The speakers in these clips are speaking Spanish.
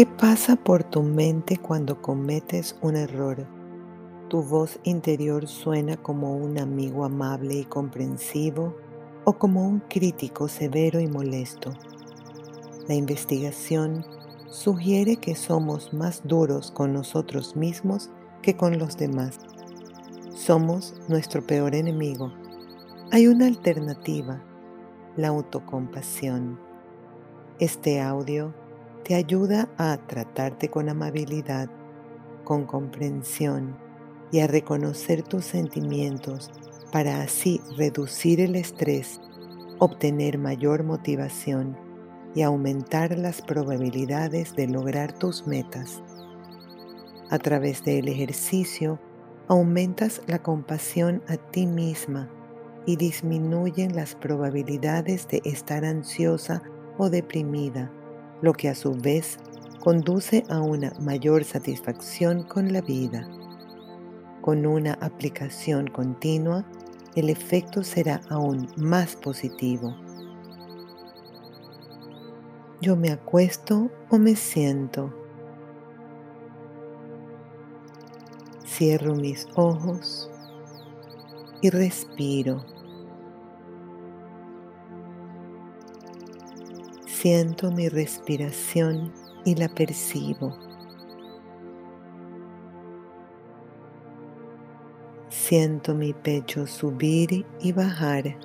¿Qué pasa por tu mente cuando cometes un error? ¿Tu voz interior suena como un amigo amable y comprensivo o como un crítico severo y molesto? La investigación sugiere que somos más duros con nosotros mismos que con los demás. Somos nuestro peor enemigo. Hay una alternativa, la autocompasión. Este audio te ayuda a tratarte con amabilidad, con comprensión y a reconocer tus sentimientos para así reducir el estrés, obtener mayor motivación y aumentar las probabilidades de lograr tus metas. A través del ejercicio, aumentas la compasión a ti misma y disminuyen las probabilidades de estar ansiosa o deprimida, lo que a su vez conduce a una mayor satisfacción con la vida. Con una aplicación continua, el efecto será aún más positivo. Yo me acuesto o me siento. Cierro mis ojos y respiro. Siento mi respiración y la percibo. Siento mi pecho subir y bajar.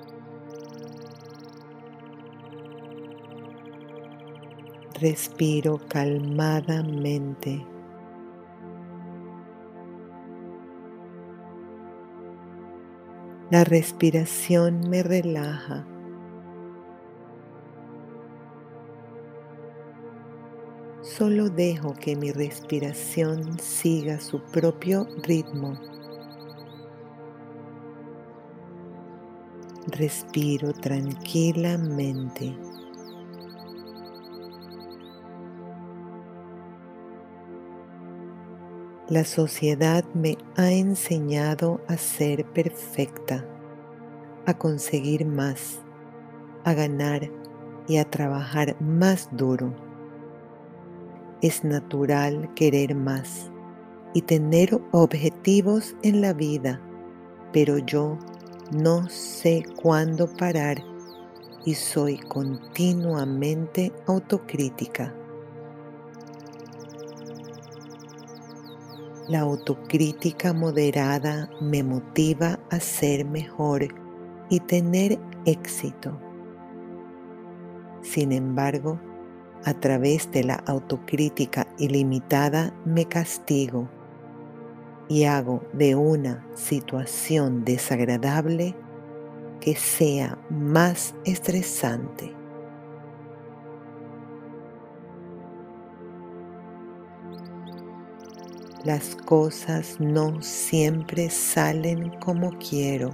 Respiro calmadamente. La respiración me relaja. Solo dejo que mi respiración siga su propio ritmo. Respiro tranquilamente. La sociedad me ha enseñado a ser perfecta, a conseguir más, a ganar y a trabajar más duro. Es natural querer más y tener objetivos en la vida, pero yo no sé cuándo parar y soy continuamente autocrítica. La autocrítica moderada me motiva a ser mejor y tener éxito. Sin embargo, a través de la autocrítica ilimitada me castigo y hago de una situación desagradable que sea más estresante. Las cosas no siempre salen como quiero.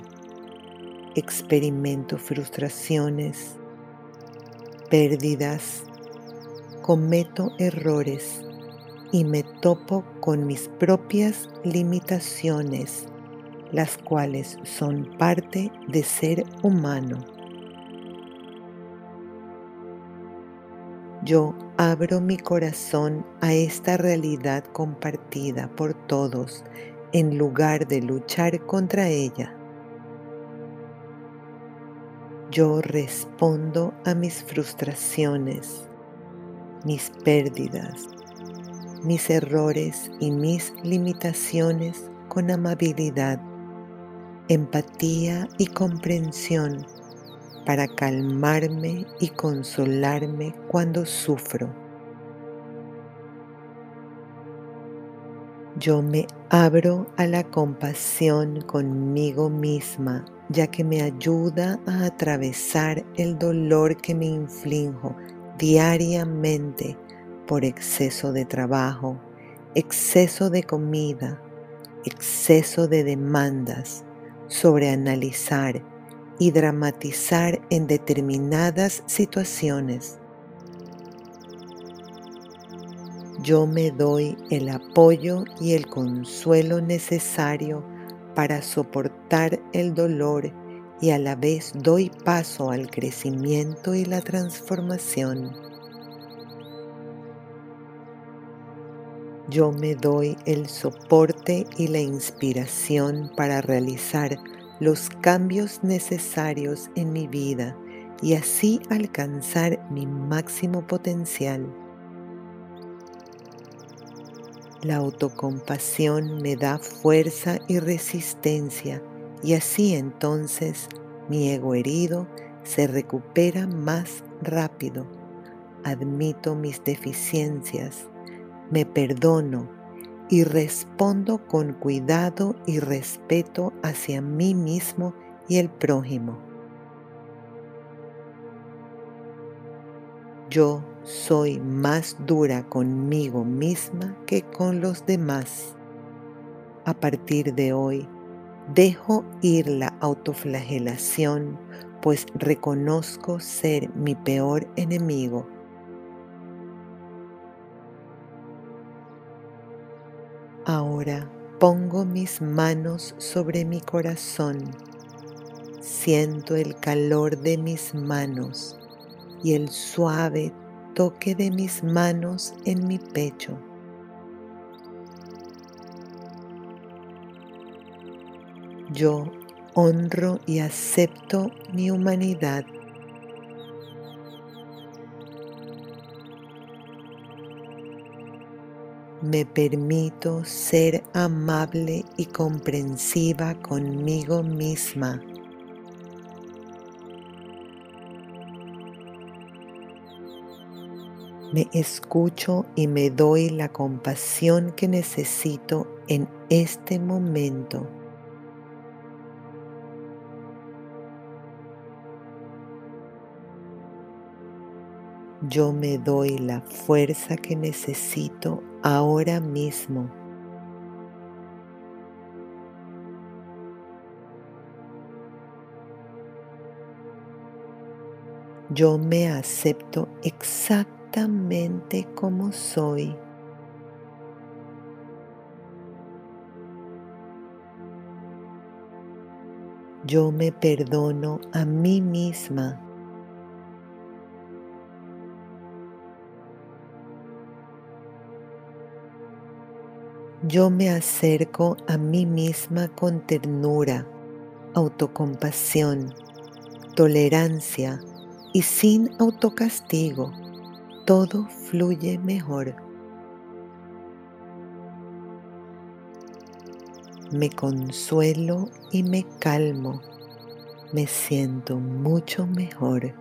Experimento frustraciones, pérdidas, cometo errores y me topo con mis propias limitaciones, las cuales son parte de ser humano. Yo abro mi corazón a esta realidad compartida por todos en lugar de luchar contra ella. Yo respondo a mis frustraciones, mis pérdidas, mis errores y mis limitaciones con amabilidad, empatía y comprensión para calmarme y consolarme cuando sufro. Yo me abro a la compasión conmigo misma, ya que me ayuda a atravesar el dolor que me inflijo diariamente por exceso de trabajo, exceso de comida, exceso de demandas, sobre analizar y dramatizar en determinadas situaciones. Yo me doy el apoyo y el consuelo necesario para soportar el dolor y a la vez doy paso al crecimiento y la transformación. Yo me doy el soporte y la inspiración para realizar los cambios necesarios en mi vida y así alcanzar mi máximo potencial. La autocompasión me da fuerza y resistencia y así entonces mi ego herido se recupera más rápido. Admito mis deficiencias, me perdono y respondo con cuidado y respeto hacia mí mismo y el prójimo. Yo soy más dura conmigo misma que con los demás. A partir de hoy, dejo ir la autoflagelación, pues reconozco ser mi peor enemigo. Ahora pongo mis manos sobre mi corazón. Siento el calor de mis manos y el suave toque de mis manos en mi pecho. Yo honro y acepto mi humanidad. Me permito ser amable y comprensiva conmigo misma. Me escucho y me doy la compasión que necesito en este momento. Yo me doy la fuerza que necesito ahora mismo. Yo me acepto exactamente como soy. Yo me perdono a mí misma. Yo me acerco a mí misma con ternura, autocompasión, tolerancia y sin autocastigo. Todo fluye mejor. Me consuelo y me calmo. Me siento mucho mejor.